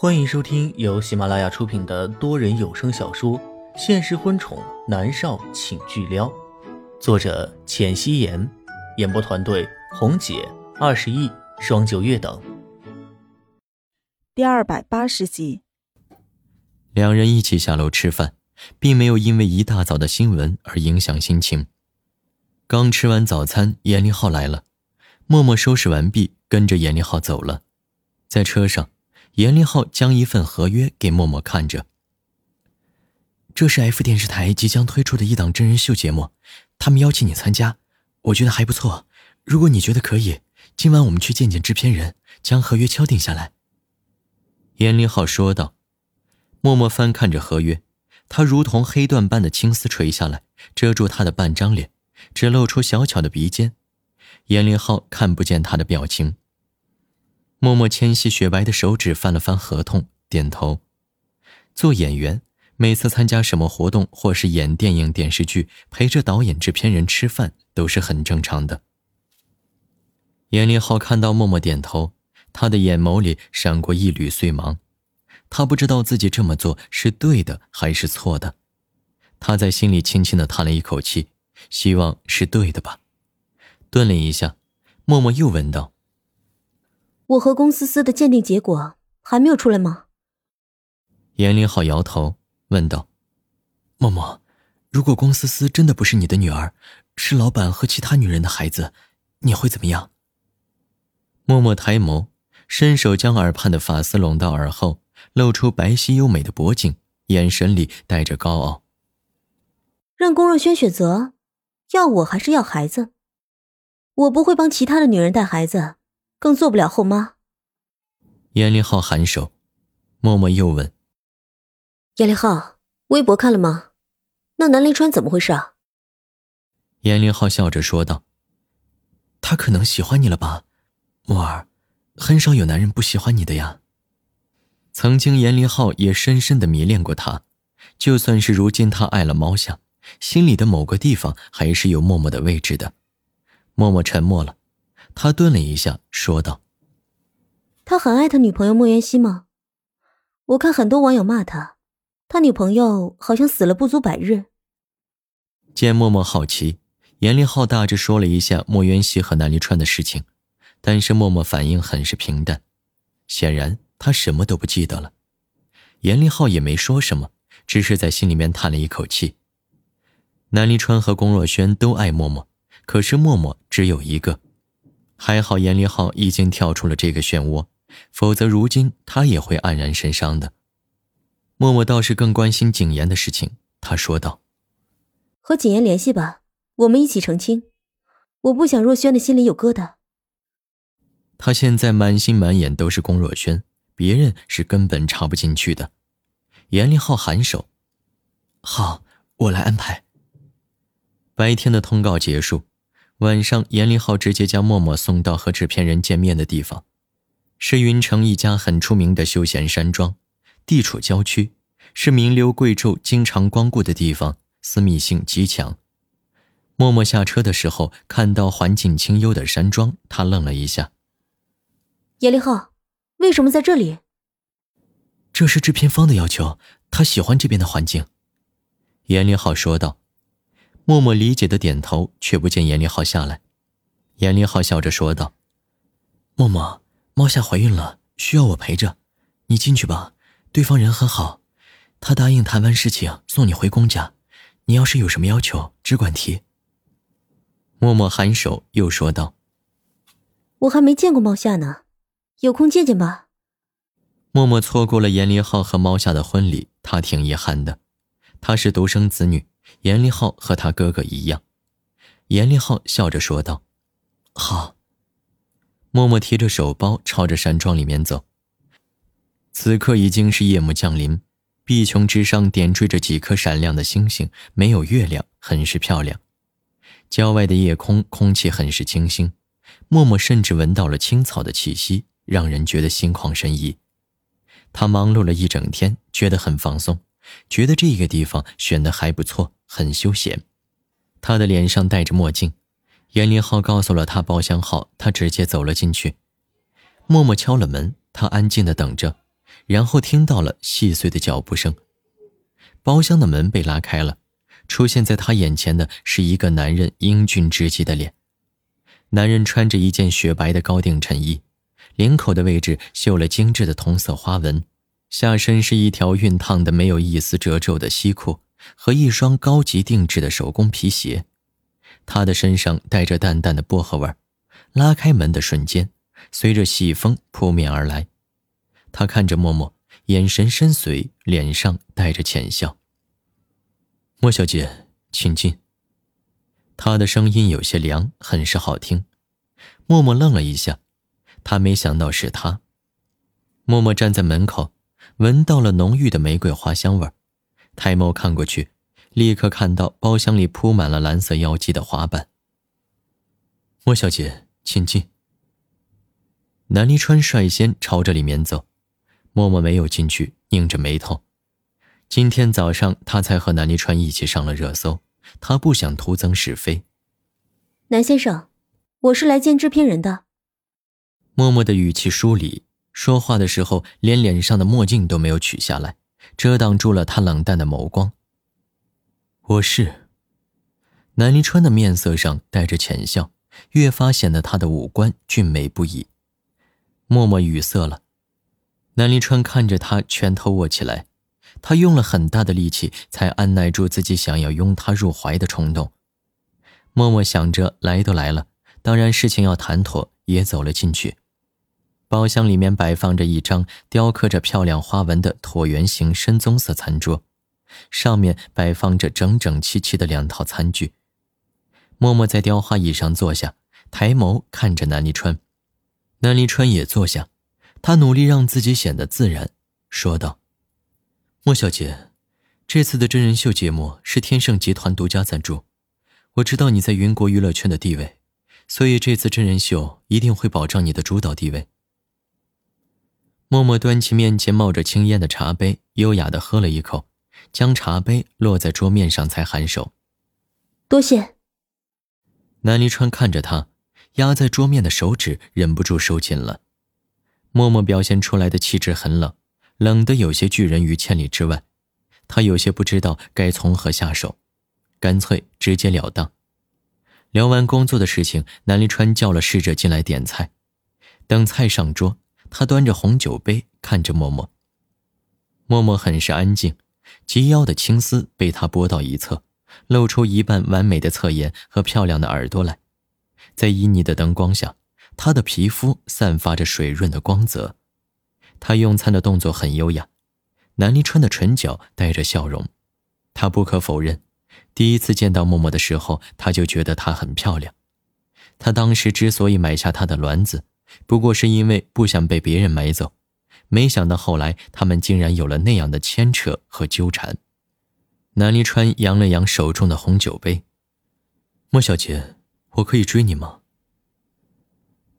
欢迎收听由喜马拉雅出品的多人有声小说《现实婚宠男少请巨撩》，作者：浅汐颜，演播团队：红姐、二十亿、双九月等。第二百八十集，两人一起下楼吃饭，并没有因为一大早的新闻而影响心情。刚吃完早餐，严立浩来了，默默收拾完毕，跟着严立浩走了。在车上，严立浩将一份合约给默默看着。这是 F 电视台即将推出的一档真人秀节目，他们邀请你参加，我觉得还不错。如果你觉得可以，今晚我们去见见制片人，将合约敲定下来。严立浩说道。默默翻看着合约，他如同黑缎般的青丝垂下来，遮住他的半张脸。只露出小巧的鼻尖，严凌浩看不见他的表情。默默纤细雪白的手指翻了翻合同，点头。做演员，每次参加什么活动或是演电影电视剧，陪着导演制片人吃饭都是很正常的。严立浩看到默默点头，他的眼眸里闪过一缕碎芒，他不知道自己这么做是对的还是错的，他在心里轻轻的叹了一口气。希望是对的吧。顿了一下，默默又问道：“我和龚思思的鉴定结果还没有出来吗？”严凌浩摇头，问道：“默默，如果龚思思真的不是你的女儿，是老板和其他女人的孩子，你会怎么样？”默默抬眸，伸手将耳畔的发丝拢到耳后，露出白皙优美的脖颈，眼神里带着高傲。让龚若轩选择。要我还是要孩子？我不会帮其他的女人带孩子，更做不了后妈。严凌浩颔首，默默又问：“严凌浩，微博看了吗？那南临川怎么回事啊？”严凌浩笑着说道：“他可能喜欢你了吧，默儿，很少有男人不喜欢你的呀。曾经严凌浩也深深的迷恋过他，就算是如今他爱了猫夏。”心里的某个地方还是有默默的位置的。默默沉默了，他顿了一下，说道：“他很爱他女朋友莫言熙吗？我看很多网友骂他，他女朋友好像死了不足百日。”见默默好奇，严凌浩大致说了一下莫言熙和南离川的事情，但是默默反应很是平淡，显然他什么都不记得了。严凌浩也没说什么，只是在心里面叹了一口气。南离川和龚若轩都爱默默，可是默默只有一个。还好严立浩已经跳出了这个漩涡，否则如今他也会黯然神伤的。默默倒是更关心景言的事情，他说道：“和景言联系吧，我们一起澄清。我不想若轩的心里有疙瘩。”他现在满心满眼都是龚若轩，别人是根本插不进去的。严立浩颔首：“好，我来安排。”白天的通告结束，晚上严立浩直接将默默送到和制片人见面的地方，是云城一家很出名的休闲山庄，地处郊区，是名流贵胄经常光顾的地方，私密性极强。默默下车的时候看到环境清幽的山庄，他愣了一下。严立浩，为什么在这里？这是制片方的要求，他喜欢这边的环境。严立浩说道。默默理解的点头，却不见严立浩下来。严立浩笑着说道：“默默，猫夏怀孕了，需要我陪着，你进去吧。对方人很好，他答应谈完事情送你回公家。你要是有什么要求，只管提。”默默颔首，又说道：“我还没见过猫夏呢，有空见见吧。”默默错过了严立浩和猫夏的婚礼，他挺遗憾的。他是独生子女。严立浩和他哥哥一样，严立浩笑着说道：“好。”默默提着手包朝着山庄里面走。此刻已经是夜幕降临，碧穹之上点缀着几颗闪亮的星星，没有月亮，很是漂亮。郊外的夜空空气很是清新，默默甚至闻到了青草的气息，让人觉得心旷神怡。他忙碌了一整天，觉得很放松，觉得这个地方选的还不错。很休闲，他的脸上戴着墨镜。严林浩告诉了他包厢号，他直接走了进去。默默敲了门，他安静的等着，然后听到了细碎的脚步声。包厢的门被拉开了，出现在他眼前的是一个男人英俊至极的脸。男人穿着一件雪白的高定衬衣，领口的位置绣了精致的同色花纹，下身是一条熨烫的没有一丝褶皱的西裤和一双高级定制的手工皮鞋。他的身上带着淡淡的薄荷味。拉开门的瞬间，随着细风扑面而来，他看着默默，眼神深邃，脸上带着浅笑。莫小姐，请进。他的声音有些凉，很是好听。默默愣了一下，他没想到是他。默默站在门口，闻到了浓郁的玫瑰花香味儿，抬眸看过去，立刻看到包厢里铺满了蓝色妖姬的花瓣。莫小姐。请进。南离川率先朝着里面走，默默没有进去，拧着眉头。今天早上他才和南离川一起上了热搜，他不想徒增是非。南先生，我是来见制片人的。默默的语气疏离，说话的时候连脸上的墨镜都没有取下来，遮挡住了他冷淡的眸光。我是。南离川的面色上带着浅笑。越发显得他的五官俊美不已。默默语塞了，南离川看着他，拳头握起来，他用了很大的力气才按耐住自己想要拥他入怀的冲动。默默想着，来都来了，当然事情要谈妥，也走了进去。包厢里面摆放着一张雕刻着漂亮花纹的椭圆形深棕色餐桌，上面摆放着整整齐齐的两套餐具。默默在雕花椅上坐下，抬眸看着南离川。南离川也坐下，他努力让自己显得自然，说道：“莫小姐，这次的真人秀节目是天盛集团独家赞助。我知道你在云国娱乐圈的地位，所以这次真人秀一定会保障你的主导地位。”默默端起面前冒着青烟的茶杯，优雅的喝了一口，将茶杯落在桌面上，才颔首：“多谢。”南离川看着他，压在桌面的手指忍不住收紧了。默默表现出来的气质很冷，冷得有些拒人于千里之外。他有些不知道该从何下手，干脆直截了当。聊完工作的事情，南离川叫了侍者进来点菜。等菜上桌，他端着红酒杯看着默默。默默很是安静，及腰的青丝被他拨到一侧。露出一半完美的侧颜和漂亮的耳朵来，在旖旎的灯光下，她的皮肤散发着水润的光泽。她用餐的动作很优雅，南离川的唇角带着笑容。他不可否认，第一次见到默默的时候，他就觉得她很漂亮。他当时之所以买下她的卵子，不过是因为不想被别人买走。没想到后来，他们竟然有了那样的牵扯和纠缠。南离川扬了扬手中的红酒杯，莫小姐，我可以追你吗？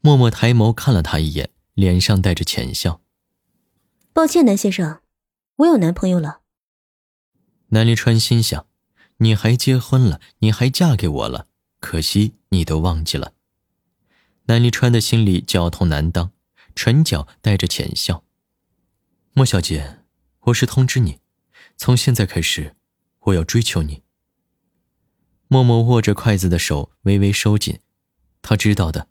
默默抬眸看了他一眼，脸上带着浅笑。抱歉，南先生，我有男朋友了。南离川心想，你还结婚了，你还嫁给我了，可惜你都忘记了。南离川的心里绞痛难当，唇角带着浅笑。莫小姐，我是通知你，从现在开始。我要追求你。默默握着筷子的手微微收紧，他知道的，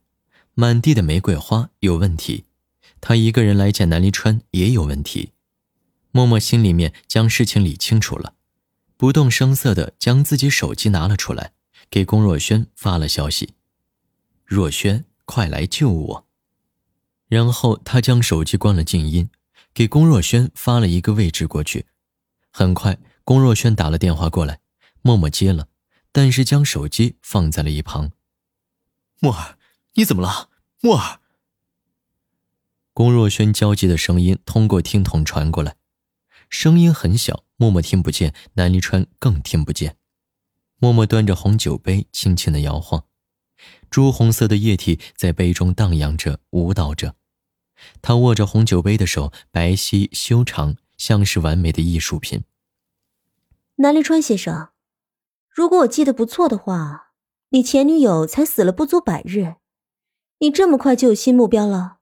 满地的玫瑰花有问题，他一个人来见南离川也有问题。默默心里面将事情理清楚了，不动声色的将自己手机拿了出来，给龚若轩发了消息：“若轩，快来救我。”然后他将手机关了静音，给龚若轩发了一个位置过去，很快。龚若轩打了电话过来，默默接了，但是将手机放在了一旁。默儿，你怎么了？默儿。龚若轩焦急的声音通过听筒传过来，声音很小，默默听不见，南离川更听不见。默默端着红酒杯，轻轻的摇晃，朱红色的液体在杯中荡漾着，舞蹈着。他握着红酒杯的手白皙修长，像是完美的艺术品。南立川先生，如果我记得不错的话，你前女友才死了不足百日，你这么快就有新目标了？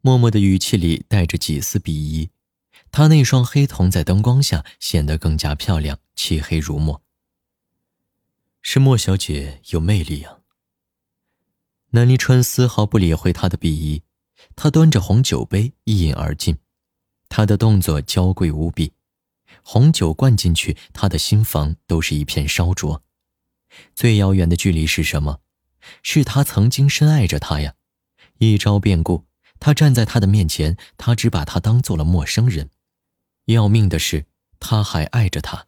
默默的语气里带着几丝鄙夷，他那双黑瞳在灯光下显得更加漂亮，漆黑如墨。是莫小姐有魅力啊。南离川丝毫不理会他的鄙夷，他端着红酒杯一饮而尽，他的动作娇贵无比，红酒灌进去，他的心房都是一片烧灼。最遥远的距离是什么？是他曾经深爱着她呀，一朝变故。他站在他的面前，他只把他当做了陌生人。要命的是，他还爱着他。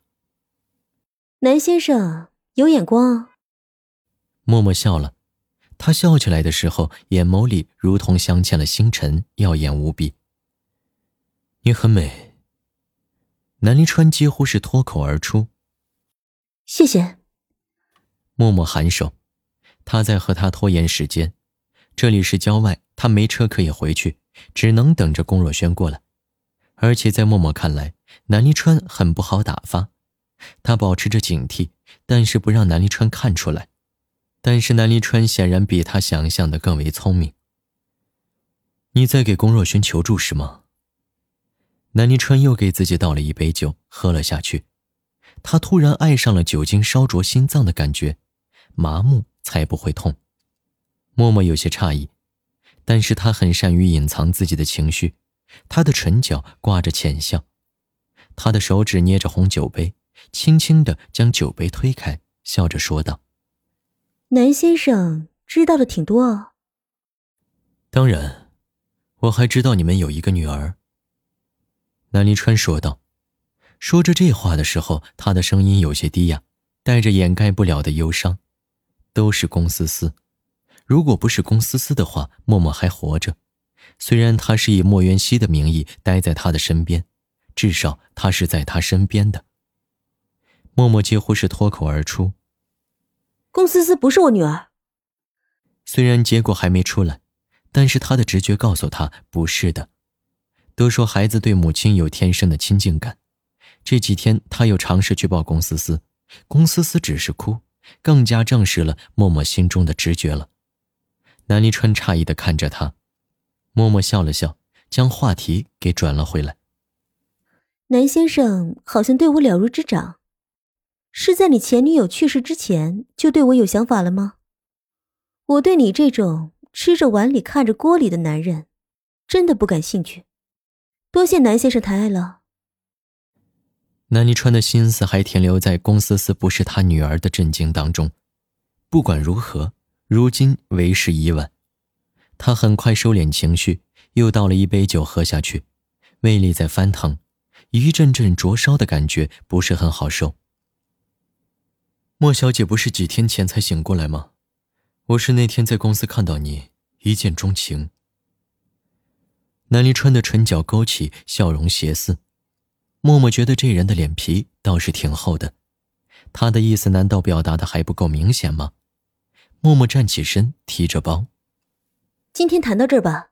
南先生有眼光。默默笑了，他笑起来的时候，眼眸里如同镶嵌了星辰，耀眼无比。你很美。南离川几乎是脱口而出。谢谢。默默颔首，他在和他拖延时间。这里是郊外，他没车可以回去，只能等着龚若轩过来。而且在默默看来，南离川很不好打发。他保持着警惕，但是不让南离川看出来。但是南离川显然比他想象的更为聪明。你在给龚若轩求助是吗？南离川又给自己倒了一杯酒，喝了下去。他突然爱上了酒精烧灼心脏的感觉，麻木才不会痛。默默有些诧异，但是他很善于隐藏自己的情绪，他的唇角挂着浅笑，他的手指捏着红酒杯，轻轻的将酒杯推开，笑着说道：“南先生知道的挺多哦。”“当然，我还知道你们有一个女儿。”南离川说道。说着这话的时候，他的声音有些低哑，带着掩盖不了的忧伤。都是龚思思。如果不是龚思思的话，默默还活着。虽然他是以莫渊熙的名义待在他的身边，至少他是在他身边的。默默几乎是脱口而出：“龚思思不是我女儿。”虽然结果还没出来，但是他的直觉告诉他不是的。都说孩子对母亲有天生的亲近感，这几天他又尝试去抱龚思思，龚思思只是哭，更加证实了默默心中的直觉了。南离川诧异的看着他，默默笑了笑，将话题给转了回来。南先生好像对我了如指掌，是在你前女友去世之前就对我有想法了吗？我对你这种吃着碗里看着锅里的男人，真的不感兴趣。多谢南先生抬爱了。南离川的心思还停留在龚思思不是他女儿的震惊当中，不管如何。如今为时已晚，他很快收敛情绪，又倒了一杯酒喝下去，胃里在翻腾，一阵阵灼烧的感觉不是很好受。莫小姐不是几天前才醒过来吗？我是那天在公司看到你，一见钟情。南离川的唇角勾起，笑容邪肆。默默觉得这人的脸皮倒是挺厚的，他的意思难道表达的还不够明显吗？默默站起身，提着包。今天谈到这儿吧，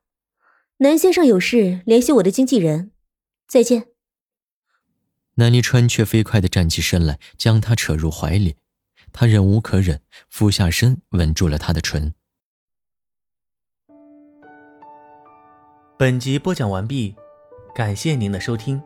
南先生有事联系我的经纪人。再见。南离川却飞快的站起身来，将他扯入怀里。他忍无可忍，俯下身吻住了她的唇。本集播讲完毕，感谢您的收听。